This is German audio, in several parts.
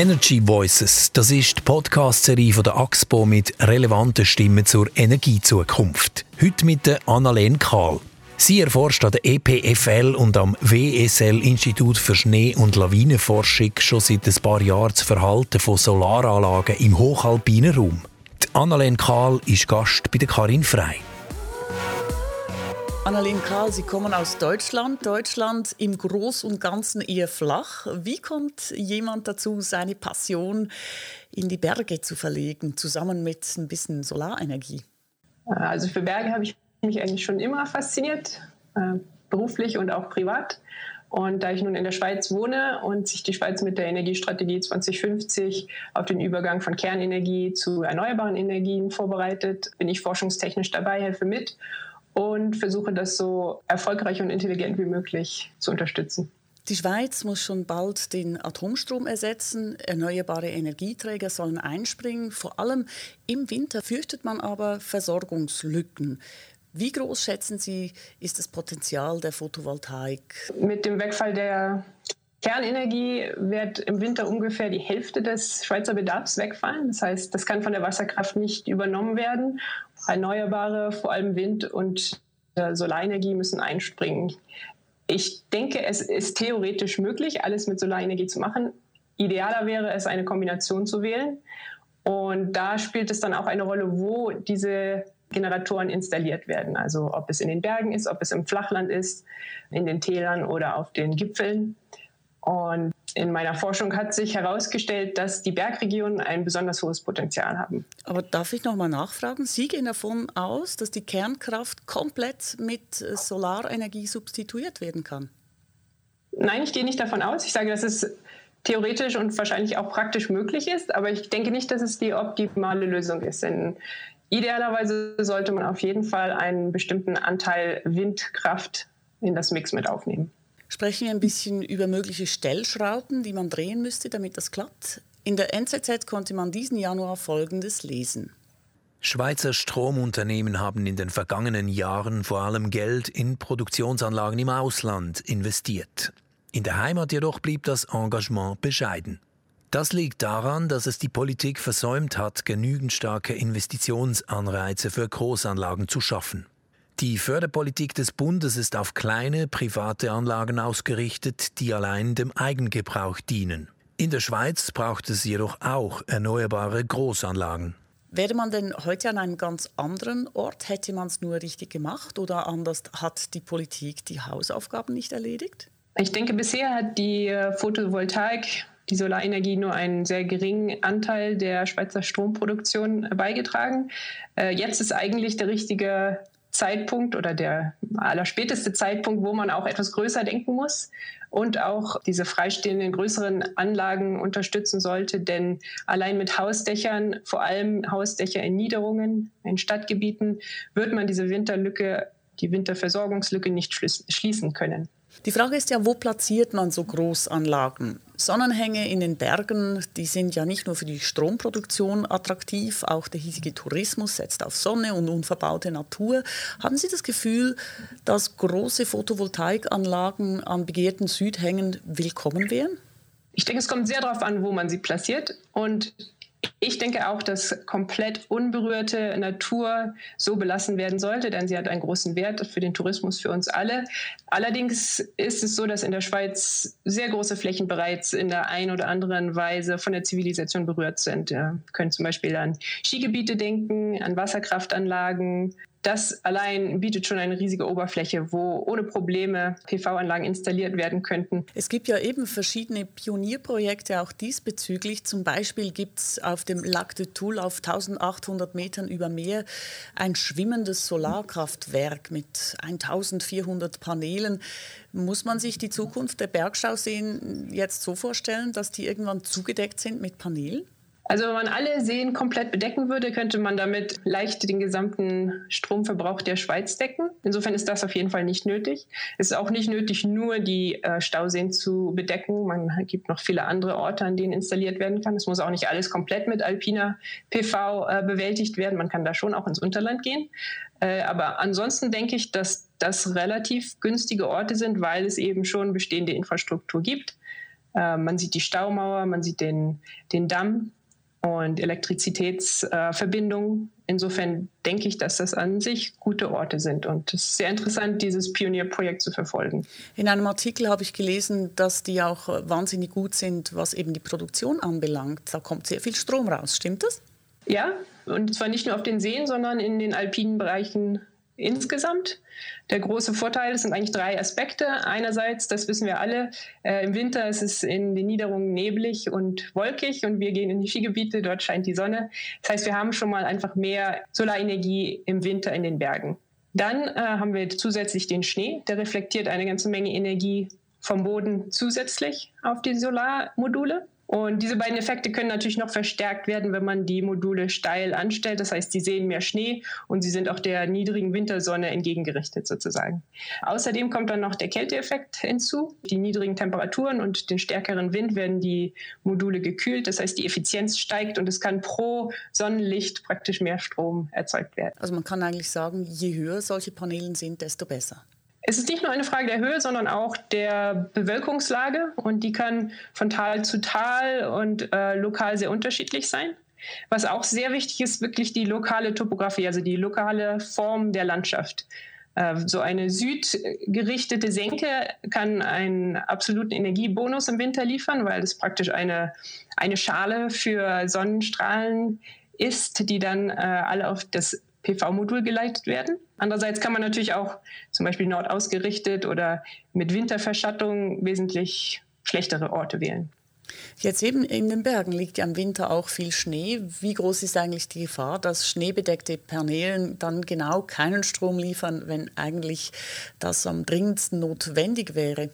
Energy Voices, das ist die Podcast-Serie der AXPO mit relevanten Stimmen zur Energiezukunft. Heute mit der Annalene Kahl. Sie erforscht an der EPFL und am WSL Institut für Schnee- und Lawinenforschung schon seit ein paar Jahren das Verhalten von Solaranlagen im hochalpinen Raum. Die Annalene Kahl ist Gast bei der Karin Frey. Annalene Karl, Sie kommen aus Deutschland. Deutschland im Groß und Ganzen eher flach. Wie kommt jemand dazu, seine Passion in die Berge zu verlegen, zusammen mit ein bisschen Solarenergie? Also für Berge habe ich mich eigentlich schon immer fasziniert, äh, beruflich und auch privat. Und da ich nun in der Schweiz wohne und sich die Schweiz mit der Energiestrategie 2050 auf den Übergang von Kernenergie zu erneuerbaren Energien vorbereitet, bin ich forschungstechnisch dabei, helfe mit und versuche das so erfolgreich und intelligent wie möglich zu unterstützen. Die Schweiz muss schon bald den Atomstrom ersetzen. Erneuerbare Energieträger sollen einspringen. Vor allem im Winter fürchtet man aber Versorgungslücken. Wie groß schätzen Sie, ist das Potenzial der Photovoltaik? Mit dem Wegfall der Kernenergie wird im Winter ungefähr die Hälfte des Schweizer Bedarfs wegfallen. Das heißt, das kann von der Wasserkraft nicht übernommen werden. Erneuerbare, vor allem Wind und äh, Solarenergie müssen einspringen. Ich denke, es ist theoretisch möglich, alles mit Solarenergie zu machen. Idealer wäre es, eine Kombination zu wählen. Und da spielt es dann auch eine Rolle, wo diese Generatoren installiert werden. Also ob es in den Bergen ist, ob es im Flachland ist, in den Tälern oder auf den Gipfeln. Und in meiner Forschung hat sich herausgestellt, dass die Bergregionen ein besonders hohes Potenzial haben. Aber darf ich noch mal nachfragen? Sie gehen davon aus, dass die Kernkraft komplett mit Solarenergie substituiert werden kann? Nein, ich gehe nicht davon aus. Ich sage, dass es theoretisch und wahrscheinlich auch praktisch möglich ist, aber ich denke nicht, dass es die optimale Lösung ist. Denn idealerweise sollte man auf jeden Fall einen bestimmten Anteil Windkraft in das Mix mit aufnehmen sprechen wir ein bisschen über mögliche Stellschrauben, die man drehen müsste, damit das klappt. In der NZZ konnte man diesen Januar Folgendes lesen. Schweizer Stromunternehmen haben in den vergangenen Jahren vor allem Geld in Produktionsanlagen im Ausland investiert. In der Heimat jedoch blieb das Engagement bescheiden. Das liegt daran, dass es die Politik versäumt hat, genügend starke Investitionsanreize für Großanlagen zu schaffen. Die Förderpolitik des Bundes ist auf kleine private Anlagen ausgerichtet, die allein dem Eigengebrauch dienen. In der Schweiz braucht es jedoch auch erneuerbare Großanlagen. Wäre man denn heute an einem ganz anderen Ort? Hätte man es nur richtig gemacht oder anders hat die Politik die Hausaufgaben nicht erledigt? Ich denke, bisher hat die äh, Photovoltaik, die Solarenergie nur einen sehr geringen Anteil der Schweizer Stromproduktion beigetragen. Äh, jetzt ist eigentlich der richtige Zeitpunkt oder der allerspäteste Zeitpunkt, wo man auch etwas größer denken muss und auch diese freistehenden größeren Anlagen unterstützen sollte. Denn allein mit Hausdächern, vor allem Hausdächer in Niederungen, in Stadtgebieten, wird man diese Winterlücke, die Winterversorgungslücke nicht schließen können. Die Frage ist ja, wo platziert man so Großanlagen? Sonnenhänge in den Bergen, die sind ja nicht nur für die Stromproduktion attraktiv, auch der hiesige Tourismus setzt auf Sonne und unverbaute Natur. Haben Sie das Gefühl, dass große Photovoltaikanlagen an begehrten Südhängen willkommen wären? Ich denke, es kommt sehr darauf an, wo man sie platziert. Und ich denke auch, dass komplett unberührte Natur so belassen werden sollte, denn sie hat einen großen Wert für den Tourismus für uns alle. Allerdings ist es so, dass in der Schweiz sehr große Flächen bereits in der einen oder anderen Weise von der Zivilisation berührt sind. Wir können zum Beispiel an Skigebiete denken, an Wasserkraftanlagen, das allein bietet schon eine riesige Oberfläche, wo ohne Probleme PV-Anlagen installiert werden könnten. Es gibt ja eben verschiedene Pionierprojekte auch diesbezüglich. Zum Beispiel gibt es auf dem Lac de Toul auf 1800 Metern über Meer ein schwimmendes Solarkraftwerk mit 1400 Paneelen. Muss man sich die Zukunft der Bergstauseen jetzt so vorstellen, dass die irgendwann zugedeckt sind mit Paneelen? Also wenn man alle Seen komplett bedecken würde, könnte man damit leicht den gesamten Stromverbrauch der Schweiz decken. Insofern ist das auf jeden Fall nicht nötig. Es ist auch nicht nötig, nur die äh, Stauseen zu bedecken. Man gibt noch viele andere Orte, an denen installiert werden kann. Es muss auch nicht alles komplett mit alpiner PV äh, bewältigt werden. Man kann da schon auch ins Unterland gehen. Äh, aber ansonsten denke ich, dass das relativ günstige Orte sind, weil es eben schon bestehende Infrastruktur gibt Äh, man sieht die Staumauer, man sieht den, den Damm und Elektrizitätsverbindungen. Äh, Insofern denke ich, dass das an sich gute Orte sind. Und es ist sehr interessant, dieses Pionierprojekt zu verfolgen. In einem Artikel habe ich gelesen, dass die auch wahnsinnig gut sind, was eben die Produktion anbelangt. Da kommt sehr viel Strom raus. Stimmt das? Ja, und zwar nicht nur auf den Seen, sondern in den alpinen Bereichen insgesamt. Der große Vorteil sind eigentlich drei Aspekte. Einerseits, das wissen wir alle, äh, im Winter ist es in den Niederungen neblig und wolkig und wir gehen in die Skigebiete, dort scheint die Sonne. Das heißt, wir haben schon mal einfach mehr Solarenergie im Winter in den Bergen. Dann äh, haben wir zusätzlich den Schnee, der reflektiert eine ganze Menge Energie vom Boden zusätzlich auf die Solarmodule. Und diese beiden Effekte können natürlich noch verstärkt werden, wenn man die Module steil anstellt. Das heißt, sie sehen mehr Schnee und sie sind auch der niedrigen Wintersonne entgegengerichtet sozusagen. Außerdem kommt dann noch der Kälteeffekt hinzu. Die niedrigen Temperaturen und den stärkeren Wind werden die Module gekühlt. Das heißt, die Effizienz steigt und es kann pro Sonnenlicht praktisch mehr Strom erzeugt werden. Also man kann eigentlich sagen, je höher solche Paneelen sind, desto besser. Es ist nicht nur eine Frage der Höhe, sondern auch der Bewölkungslage und die kann von Tal zu Tal und äh, lokal sehr unterschiedlich sein. Was auch sehr wichtig ist, wirklich die lokale Topografie, also die lokale Form der Landschaft. Äh, so eine südgerichtete Senke kann einen absoluten Energiebonus im Winter liefern, weil es praktisch eine, eine Schale für Sonnenstrahlen ist, die dann äh, alle auf das PV-Modul geleitet werden. Andererseits kann man natürlich auch zum Beispiel nordausgerichtet oder mit Winterverschattung wesentlich schlechtere Orte wählen. Jetzt eben in den Bergen liegt ja im Winter auch viel Schnee. Wie groß ist eigentlich die Gefahr, dass schneebedeckte Paneelen dann genau keinen Strom liefern, wenn eigentlich das am dringendsten notwendig wäre?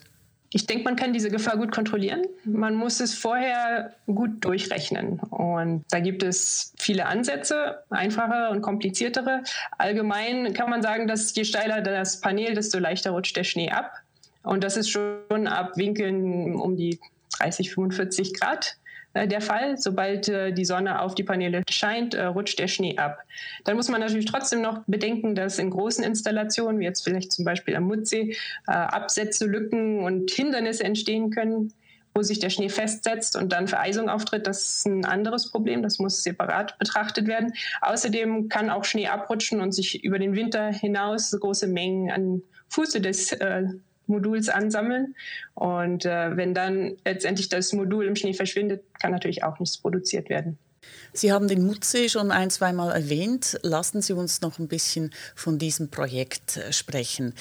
Ich denke, man kann diese Gefahr gut kontrollieren. Man muss es vorher gut durchrechnen. Und da gibt es viele Ansätze, einfache und kompliziertere. Allgemein kann man sagen, dass je steiler das Panel, desto leichter rutscht der Schnee ab. Und das ist schon ab Winkeln um die 30, 45 Grad. Äh, der Fall. Sobald äh, die Sonne auf die Paneele scheint, äh, rutscht der Schnee ab. Dann muss man natürlich trotzdem noch bedenken, dass in großen Installationen, wie jetzt vielleicht zum Beispiel am Mutsee, Absätze, Lücken und Hindernisse entstehen können wo sich der Schnee festsetzt und dann Vereisung auftritt, das ist ein anderes Problem. Das muss separat betrachtet werden. Außerdem kann auch Schnee abrutschen und sich über den Winter hinaus große Mengen an Fuße des äh, Moduls ansammeln. Und äh, wenn dann letztendlich das Modul im Schnee verschwindet, kann natürlich auch nichts produziert werden. Sie haben den Mutze schon ein, zweimal erwähnt. Lassen Sie uns noch ein bisschen von diesem Projekt äh, sprechen.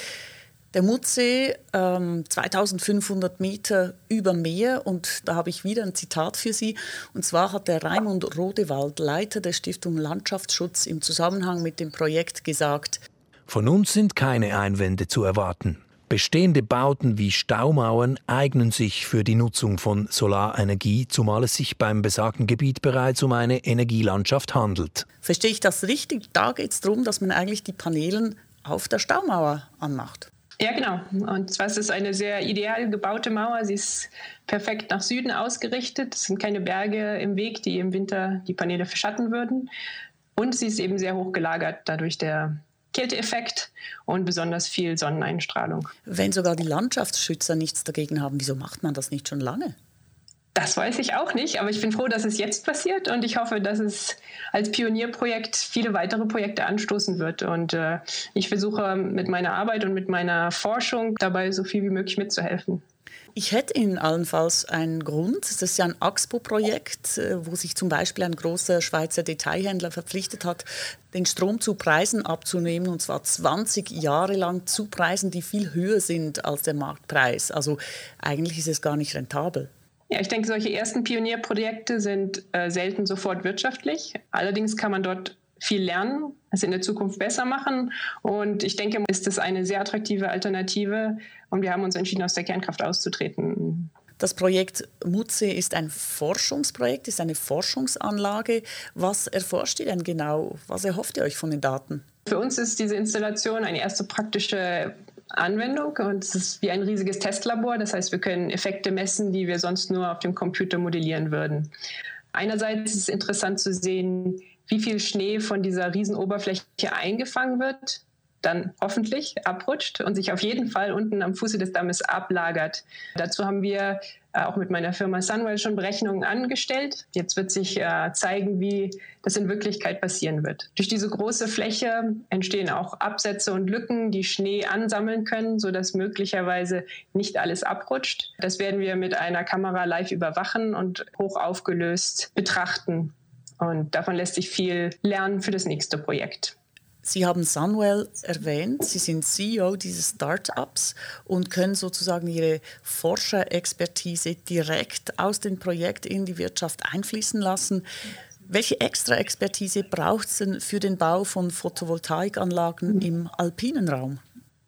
Der Mutsee, ähm, 2500 Meter über Meer und da habe ich wieder ein Zitat für Sie. Und zwar hat der Raimund Rodewald, Leiter der Stiftung Landschaftsschutz, im Zusammenhang mit dem Projekt gesagt, Von uns sind keine Einwände zu erwarten. Bestehende Bauten wie Staumauern eignen sich für die Nutzung von Solarenergie, zumal es sich beim besagten Gebiet bereits um eine Energielandschaft handelt. Verstehe ich das richtig? Da geht es darum, dass man eigentlich die Paneelen auf der Staumauer anmacht. Ja, genau. Und zwar ist es eine sehr ideal gebaute Mauer. Sie ist perfekt nach Süden ausgerichtet. Es sind keine Berge im Weg, die im Winter die Paneele verschatten würden. Und sie ist eben sehr hoch gelagert, dadurch der Kälteeffekt und besonders viel Sonneneinstrahlung. Wenn sogar die Landschaftsschützer nichts dagegen haben, wieso macht man das nicht schon lange? Das weiß ich auch nicht, aber ich bin froh, dass es jetzt passiert und ich hoffe, dass es als Pionierprojekt viele weitere Projekte anstoßen wird. Und äh, ich versuche mit meiner Arbeit und mit meiner Forschung dabei so viel wie möglich mitzuhelfen. Ich hätte Ihnen allenfalls einen Grund. Das ist ja ein Axpo-Projekt, äh, wo sich zum Beispiel ein großer Schweizer Detailhändler verpflichtet hat, den Strom zu Preisen abzunehmen, und zwar 20 Jahre lang zu Preisen, die viel höher sind als der Marktpreis. Also eigentlich ist es gar nicht rentabel. Ja, ich denke, solche ersten Pionierprojekte sind äh, selten sofort wirtschaftlich. Allerdings kann man dort viel lernen, es in der Zukunft besser machen. Und ich denke, ist das eine sehr attraktive Alternative. Und wir haben uns entschieden, aus der Kernkraft auszutreten. Das Projekt MUTSE ist ein Forschungsprojekt, ist eine Forschungsanlage. Was erforscht ihr denn genau? Was erhofft ihr euch von den Daten? Für uns ist diese Installation eine erste praktische Anwendung und es ist wie ein riesiges Testlabor. Das heißt, wir können Effekte messen, die wir sonst nur auf dem Computer modellieren würden. Einerseits ist es interessant zu sehen, wie viel Schnee von dieser Riesenoberfläche eingefangen wird. dann hoffentlich abrutscht und sich auf jeden Fall unten am Fuße des Dammes ablagert. Dazu haben wir äh, auch mit meiner Firma Sunwell schon Berechnungen angestellt. Jetzt wird sich äh, zeigen, wie das in Wirklichkeit passieren wird. Durch diese große Fläche entstehen auch Absätze und Lücken, die Schnee ansammeln können, sodass möglicherweise nicht alles abrutscht. Das werden wir mit einer Kamera live überwachen und hoch aufgelöst betrachten. Und davon lässt sich viel lernen für das nächste Projekt. Sie haben Sunwell erwähnt. Sie sind CEO dieses Startups und können sozusagen Ihre Forscherexpertise direkt aus dem Projekt in die Wirtschaft einfließen lassen. Welche extra Expertise braucht es denn für den Bau von Photovoltaikanlagen im alpinen Raum?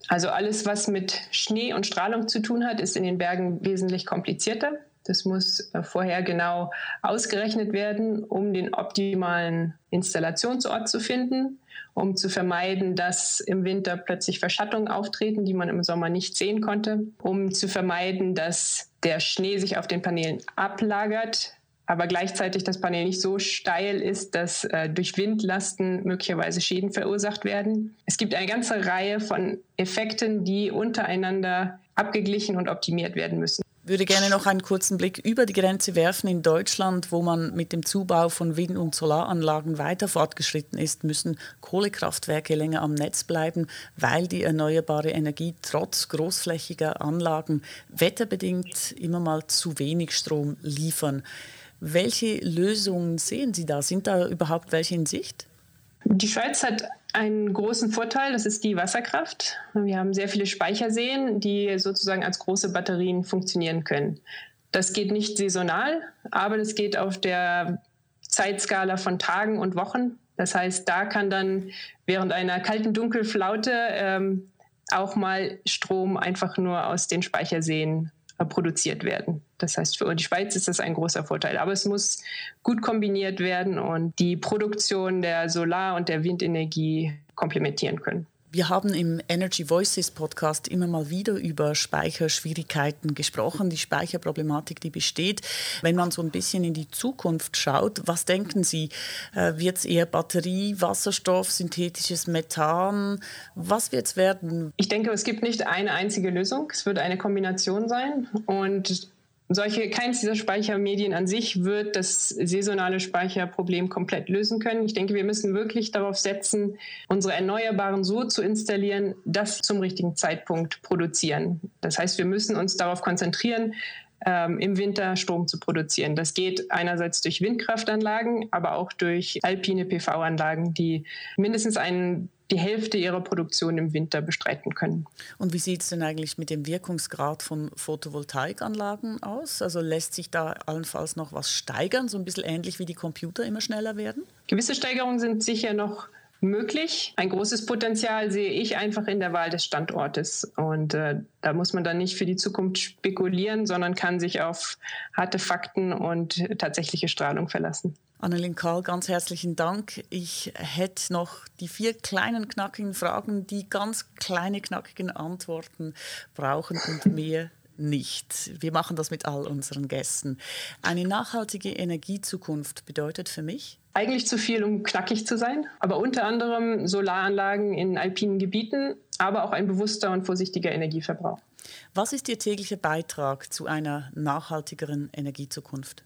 Also alles, was mit Schnee und Strahlung zu tun hat, ist in den Bergen wesentlich komplizierter. Das muss äh, vorher genau ausgerechnet werden, um den optimalen Installationsort zu finden, um zu vermeiden, dass im Winter plötzlich Verschattungen auftreten, die man im Sommer nicht sehen konnte, um zu vermeiden, dass der Schnee sich auf den Paneelen ablagert, aber gleichzeitig das Panel nicht so steil ist, dass äh, durch Windlasten möglicherweise Schäden verursacht werden. Es gibt eine ganze Reihe von Effekten, die untereinander abgeglichen und optimiert werden müssen würde gerne noch einen kurzen Blick über die Grenze werfen. In Deutschland, wo man mit dem Zubau von Wind- und Solaranlagen weiter fortgeschritten ist, müssen Kohlekraftwerke länger am Netz bleiben, weil die erneuerbare Energie trotz großflächiger Anlagen wetterbedingt immer mal zu wenig Strom liefern. Welche Lösungen sehen Sie da? Sind da überhaupt welche in Sicht? Die Schweiz hat einen großen Vorteil, das ist die Wasserkraft. Wir haben sehr viele Speicherseen, die sozusagen als große Batterien funktionieren können. Das geht nicht saisonal, aber das geht auf der Zeitskala von Tagen und Wochen. Das heißt, da kann dann während einer kalten Dunkelflaute ähm, auch mal Strom einfach nur aus den Speicherseen produziert werden. Das heißt, für die Schweiz ist das ein großer Vorteil. Aber es muss gut kombiniert werden und die Produktion der Solar- und der Windenergie komplementieren können. Wir haben im Energy Voices Podcast immer mal wieder über Speicherschwierigkeiten gesprochen, die Speicherproblematik, die besteht. Wenn man so ein bisschen in die Zukunft schaut, was denken Sie? Äh, wird es eher Batterie, Wasserstoff, synthetisches Methan? Was wird es werden? Ich denke, es gibt nicht eine einzige Lösung. Es wird eine Kombination sein. Und solche, keins dieser Speichermedien an sich wird das saisonale Speicherproblem komplett lösen können. Ich denke, wir müssen wirklich darauf setzen, unsere Erneuerbaren so zu installieren, dass zum richtigen Zeitpunkt produzieren. Das heißt, wir müssen uns darauf konzentrieren, ähm, im Winter Strom zu produzieren. Das geht einerseits durch Windkraftanlagen, aber auch durch alpine PV-Anlagen, die mindestens einen die Hälfte ihrer Produktion im Winter bestreiten können. Und wie sieht es denn eigentlich mit dem Wirkungsgrad von Photovoltaikanlagen aus? Also lässt sich da allenfalls noch was steigern, so ein bisschen ähnlich wie die Computer immer schneller werden? Gewisse Steigerungen sind sicher noch möglich. Ein großes Potenzial sehe ich einfach in der Wahl des Standortes. Und äh, da muss man dann nicht für die Zukunft spekulieren, sondern kann sich auf harte Fakten und tatsächliche Strahlung verlassen. Annelien Karl, ganz herzlichen Dank. Ich hätte noch die vier kleinen knackigen Fragen, die ganz kleine knackigen Antworten brauchen und mehr nicht. Wir machen das mit all unseren Gästen. Eine nachhaltige Energiezukunft bedeutet für mich? Eigentlich zu viel, um knackig zu sein, aber unter anderem Solaranlagen in alpinen Gebieten, aber auch ein bewusster und vorsichtiger Energieverbrauch. Was ist Ihr täglicher Beitrag zu einer nachhaltigeren Energiezukunft?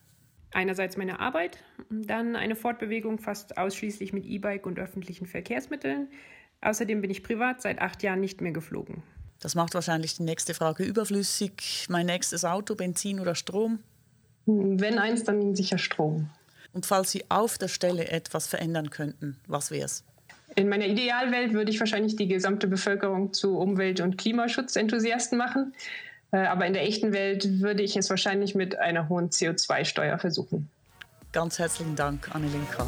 Einerseits meine Arbeit, dann eine Fortbewegung fast ausschließlich mit E-Bike und öffentlichen Verkehrsmitteln. Außerdem bin ich privat seit acht Jahren nicht mehr geflogen. Das macht wahrscheinlich die nächste Frage überflüssig. Mein nächstes Auto, Benzin oder Strom? Wenn eins, dann sicher Strom. Und falls Sie auf der Stelle etwas verändern könnten, was wäre es? In meiner Idealwelt würde ich wahrscheinlich die gesamte Bevölkerung zu Umwelt- und Klimaschutzenthusiasten machen. Äh, aber in der echten Welt würde ich es wahrscheinlich mit einer hohen CO2-Steuer versuchen. Ganz herzlichen Dank, Annelien Karl.